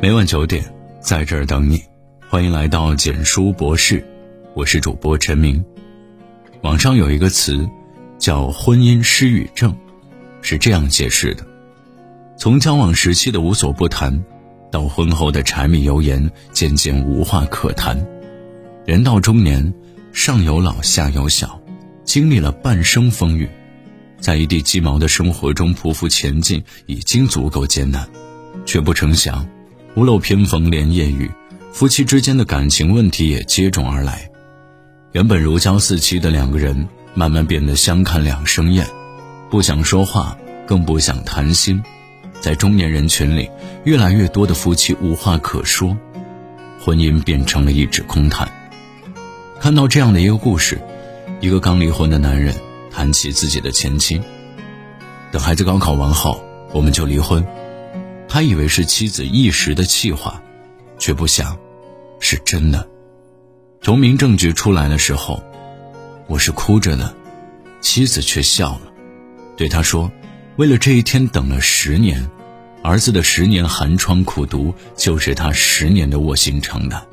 每晚九点，在这儿等你。欢迎来到简书博士，我是主播陈明。网上有一个词，叫“婚姻失语症”，是这样解释的：从交往时期的无所不谈，到婚后的柴米油盐渐渐无话可谈，人到中年，上有老下有小，经历了半生风雨，在一地鸡毛的生活中匍匐前进已经足够艰难，却不成想。屋漏偏逢连夜雨，夫妻之间的感情问题也接踵而来。原本如胶似漆的两个人，慢慢变得相看两生厌，不想说话，更不想谈心。在中年人群里，越来越多的夫妻无话可说，婚姻变成了一纸空谈。看到这样的一个故事，一个刚离婚的男人谈起自己的前妻：“等孩子高考完后，我们就离婚。”他以为是妻子一时的气话，却不想是真的。从民政局出来的时候，我是哭着的，妻子却笑了，对他说：“为了这一天等了十年，儿子的十年寒窗苦读，就是他十年的卧薪尝胆。”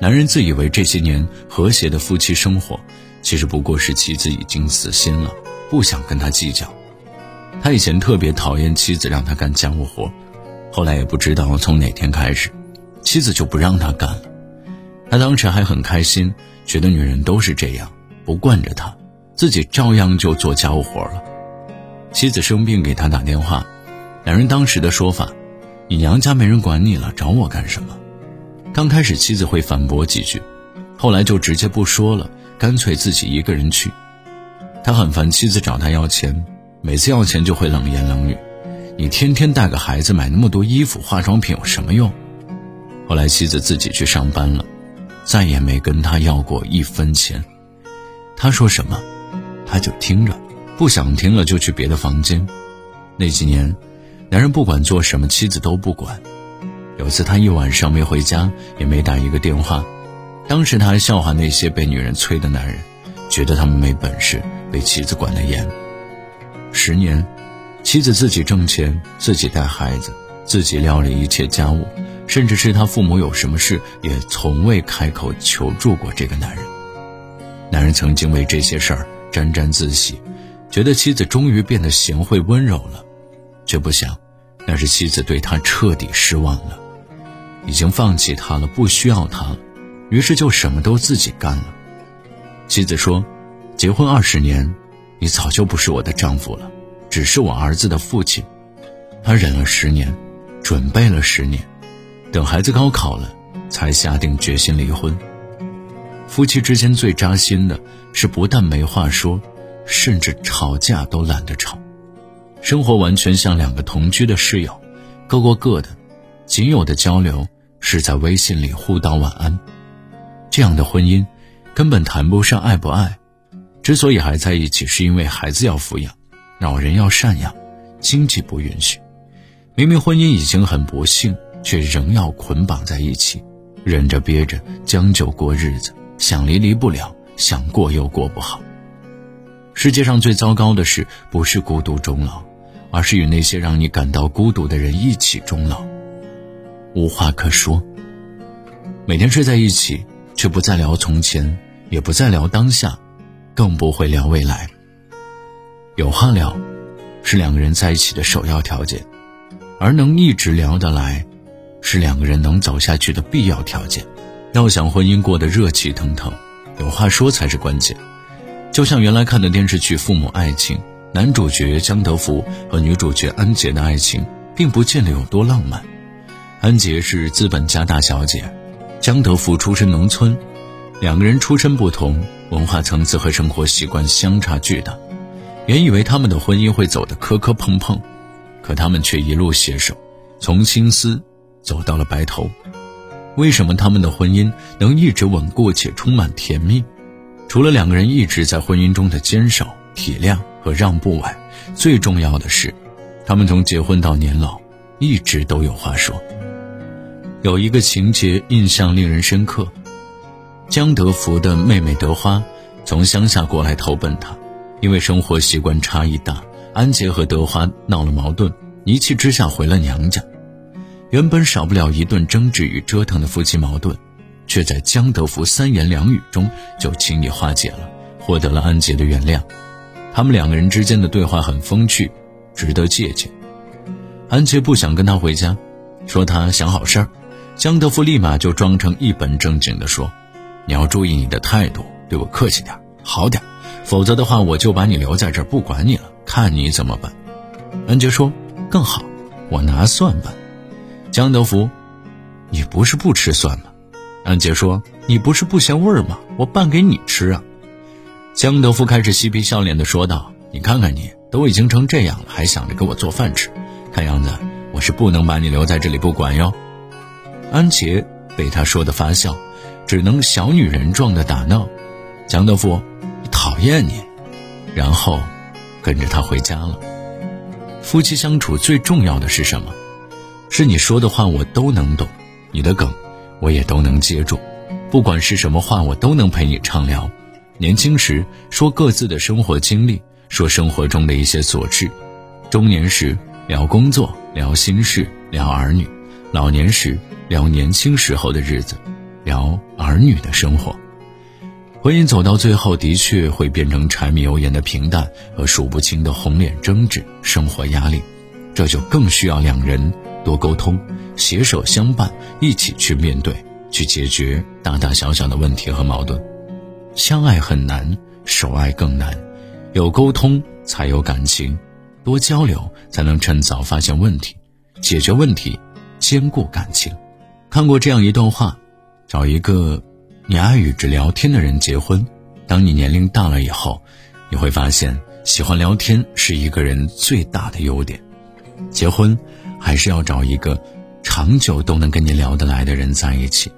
男人自以为这些年和谐的夫妻生活，其实不过是妻子已经死心了，不想跟他计较。他以前特别讨厌妻子让他干家务活，后来也不知道从哪天开始，妻子就不让他干了。他当时还很开心，觉得女人都是这样，不惯着他，自己照样就做家务活了。妻子生病给他打电话，两人当时的说法：“你娘家没人管你了，找我干什么？”刚开始妻子会反驳几句，后来就直接不说了，干脆自己一个人去。他很烦妻子找他要钱。每次要钱就会冷言冷语，你天天带个孩子买那么多衣服化妆品有什么用？后来妻子自己去上班了，再也没跟他要过一分钱。他说什么，他就听着，不想听了就去别的房间。那几年，男人不管做什么，妻子都不管。有次他一晚上没回家，也没打一个电话，当时他还笑话那些被女人催的男人，觉得他们没本事，被妻子管得严。十年，妻子自己挣钱，自己带孩子，自己料理一切家务，甚至是他父母有什么事，也从未开口求助过这个男人。男人曾经为这些事儿沾沾自喜，觉得妻子终于变得贤惠温柔了，却不想，那是妻子对他彻底失望了，已经放弃他了，不需要他了，于是就什么都自己干了。妻子说：“结婚二十年。”你早就不是我的丈夫了，只是我儿子的父亲。他忍了十年，准备了十年，等孩子高考了，才下定决心离婚。夫妻之间最扎心的是，不但没话说，甚至吵架都懒得吵，生活完全像两个同居的室友，各过各的，仅有的交流是在微信里互道晚安。这样的婚姻，根本谈不上爱不爱。之所以还在一起，是因为孩子要抚养，老人要赡养，经济不允许。明明婚姻已经很不幸，却仍要捆绑在一起，忍着憋着，将就过日子，想离离不了，想过又过不好。世界上最糟糕的事，不是孤独终老，而是与那些让你感到孤独的人一起终老。无话可说，每天睡在一起，却不再聊从前，也不再聊当下。更不会聊未来。有话聊，是两个人在一起的首要条件；而能一直聊得来，是两个人能走下去的必要条件。要想婚姻过得热气腾腾，有话说才是关键。就像原来看的电视剧《父母爱情》，男主角江德福和女主角安杰的爱情，并不见得有多浪漫。安杰是资本家大小姐，江德福出身农村，两个人出身不同。文化层次和生活习惯相差巨大，原以为他们的婚姻会走得磕磕碰碰，可他们却一路携手，从青丝走到了白头。为什么他们的婚姻能一直稳固且充满甜蜜？除了两个人一直在婚姻中的坚守、体谅和让步外，最重要的是，他们从结婚到年老，一直都有话说。有一个情节印象令人深刻。江德福的妹妹德花从乡下过来投奔他，因为生活习惯差异大，安杰和德花闹了矛盾，一气之下回了娘家。原本少不了一顿争执与折腾的夫妻矛盾，却在江德福三言两语中就轻易化解了，获得了安杰的原谅。他们两个人之间的对话很风趣，值得借鉴。安杰不想跟他回家，说他想好事儿。江德福立马就装成一本正经地说：“你要注意你的态度，对我客气点，好点，否则的话我就把你留在这儿不管你了，看你怎么办。”安杰说：“更好，我拿蒜拌。”江德福，你不是不吃蒜吗？安杰说：“你不是不嫌味儿吗？我拌给你吃啊。”江德福开始嬉皮笑脸地说道：“你看看你，都已经成这样了，还想着给我做饭吃，看样子我是不能把你留在这里不管哟。”安杰被他说的发笑，只能小女人状的打闹。江德福，讨厌你，然后跟着他回家了。夫妻相处最重要的是什么？是你说的话我都能懂，你的梗我也都能接住，不管是什么话我都能陪你畅聊。年轻时说各自的生活经历，说生活中的一些琐事；中年时聊工作，聊心事，聊儿女；老年时聊年轻时候的日子，聊儿女的生活。婚姻走到最后，的确会变成柴米油盐的平淡和数不清的红脸争执，生活压力，这就更需要两人多沟通，携手相伴，一起去面对，去解决大大小小的问题和矛盾。相爱很难，守爱更难。有沟通才有感情，多交流才能趁早发现问题，解决问题，兼顾感情。看过这样一段话：找一个你爱与之聊天的人结婚。当你年龄大了以后，你会发现喜欢聊天是一个人最大的优点。结婚还是要找一个长久都能跟你聊得来的人在一起，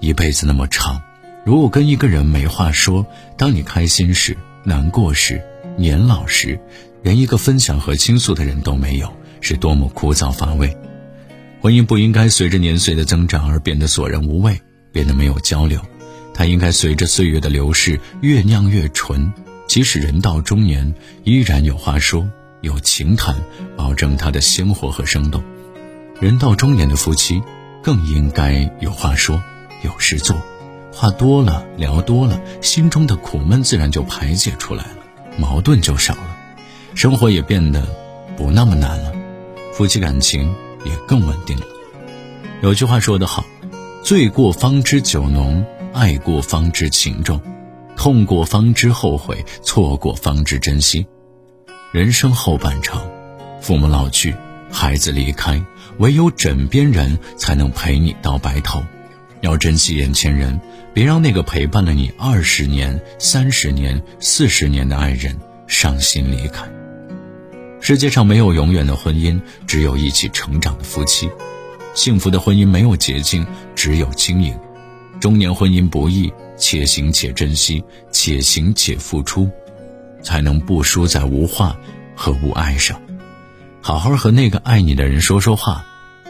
一辈子那么长。如果跟一个人没话说，当你开心时、难过时、年老时，连一个分享和倾诉的人都没有，是多么枯燥乏味。婚姻不应该随着年岁的增长而变得索然无味，变得没有交流，它应该随着岁月的流逝越酿越纯。即使人到中年，依然有话说，有情谈，保证它的鲜活和生动。人到中年的夫妻，更应该有话说，有事做。话多了，聊多了，心中的苦闷自然就排解出来了，矛盾就少了，生活也变得不那么难了，夫妻感情也更稳定了。有句话说得好：“醉过方知酒浓，爱过方知情重，痛过方知后悔，错过方知珍惜。”人生后半程，父母老去，孩子离开，唯有枕边人才能陪你到白头。要珍惜眼前人，别让那个陪伴了你二十年、三十年、四十年的爱人伤心离开。世界上没有永远的婚姻，只有一起成长的夫妻。幸福的婚姻没有捷径，只有经营。中年婚姻不易，且行且珍惜，且行且付出，才能不输在无话和无爱上。好好和那个爱你的人说说话，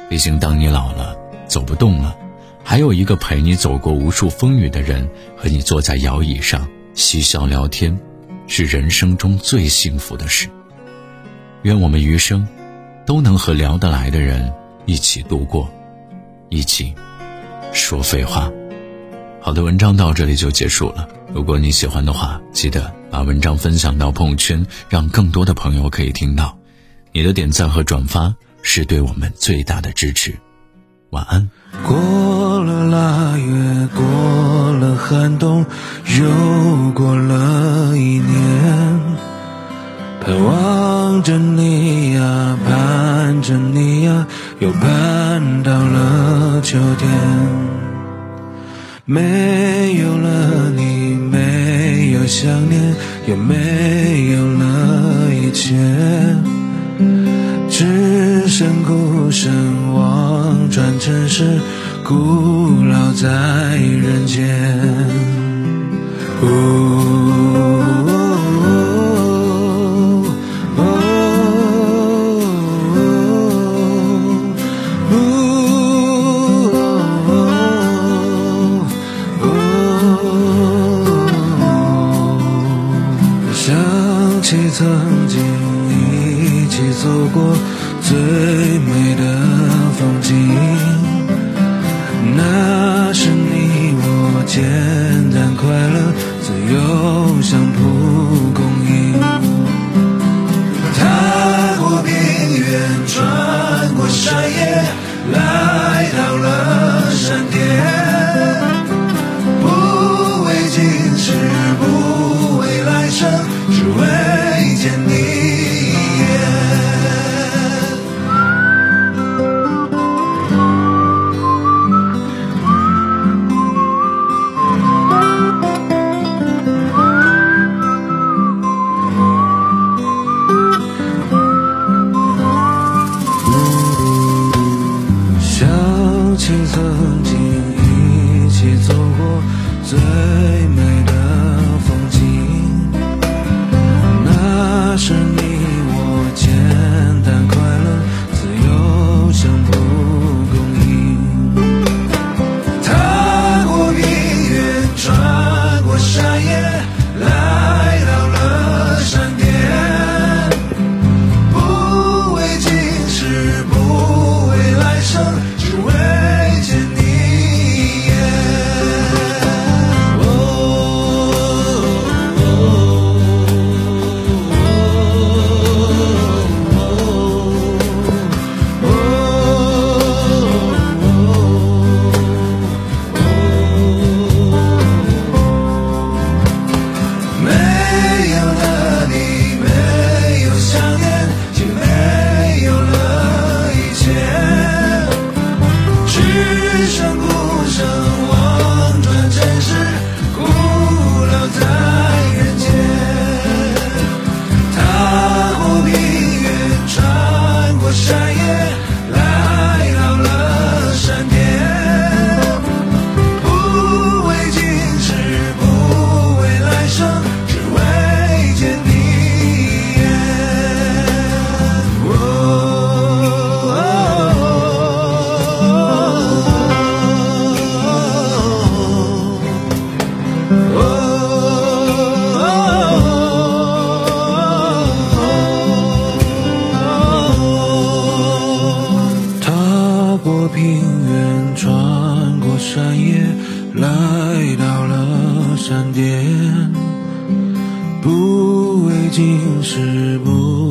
毕竟当你老了，走不动了。还有一个陪你走过无数风雨的人，和你坐在摇椅上嬉笑聊天，是人生中最幸福的事。愿我们余生都能和聊得来的人一起度过，一起说废话。好的，文章到这里就结束了。如果你喜欢的话，记得把文章分享到朋友圈，让更多的朋友可以听到。你的点赞和转发是对我们最大的支持。晚安。过了腊月，过了寒冬，又过了一年。盼望着你呀，盼着你呀，又盼到了秋天。没有了你，没有想念，也没有了一切。只剩孤身望穿尘世，孤老在人间。想就像半夜来到了山巅，不为今世不。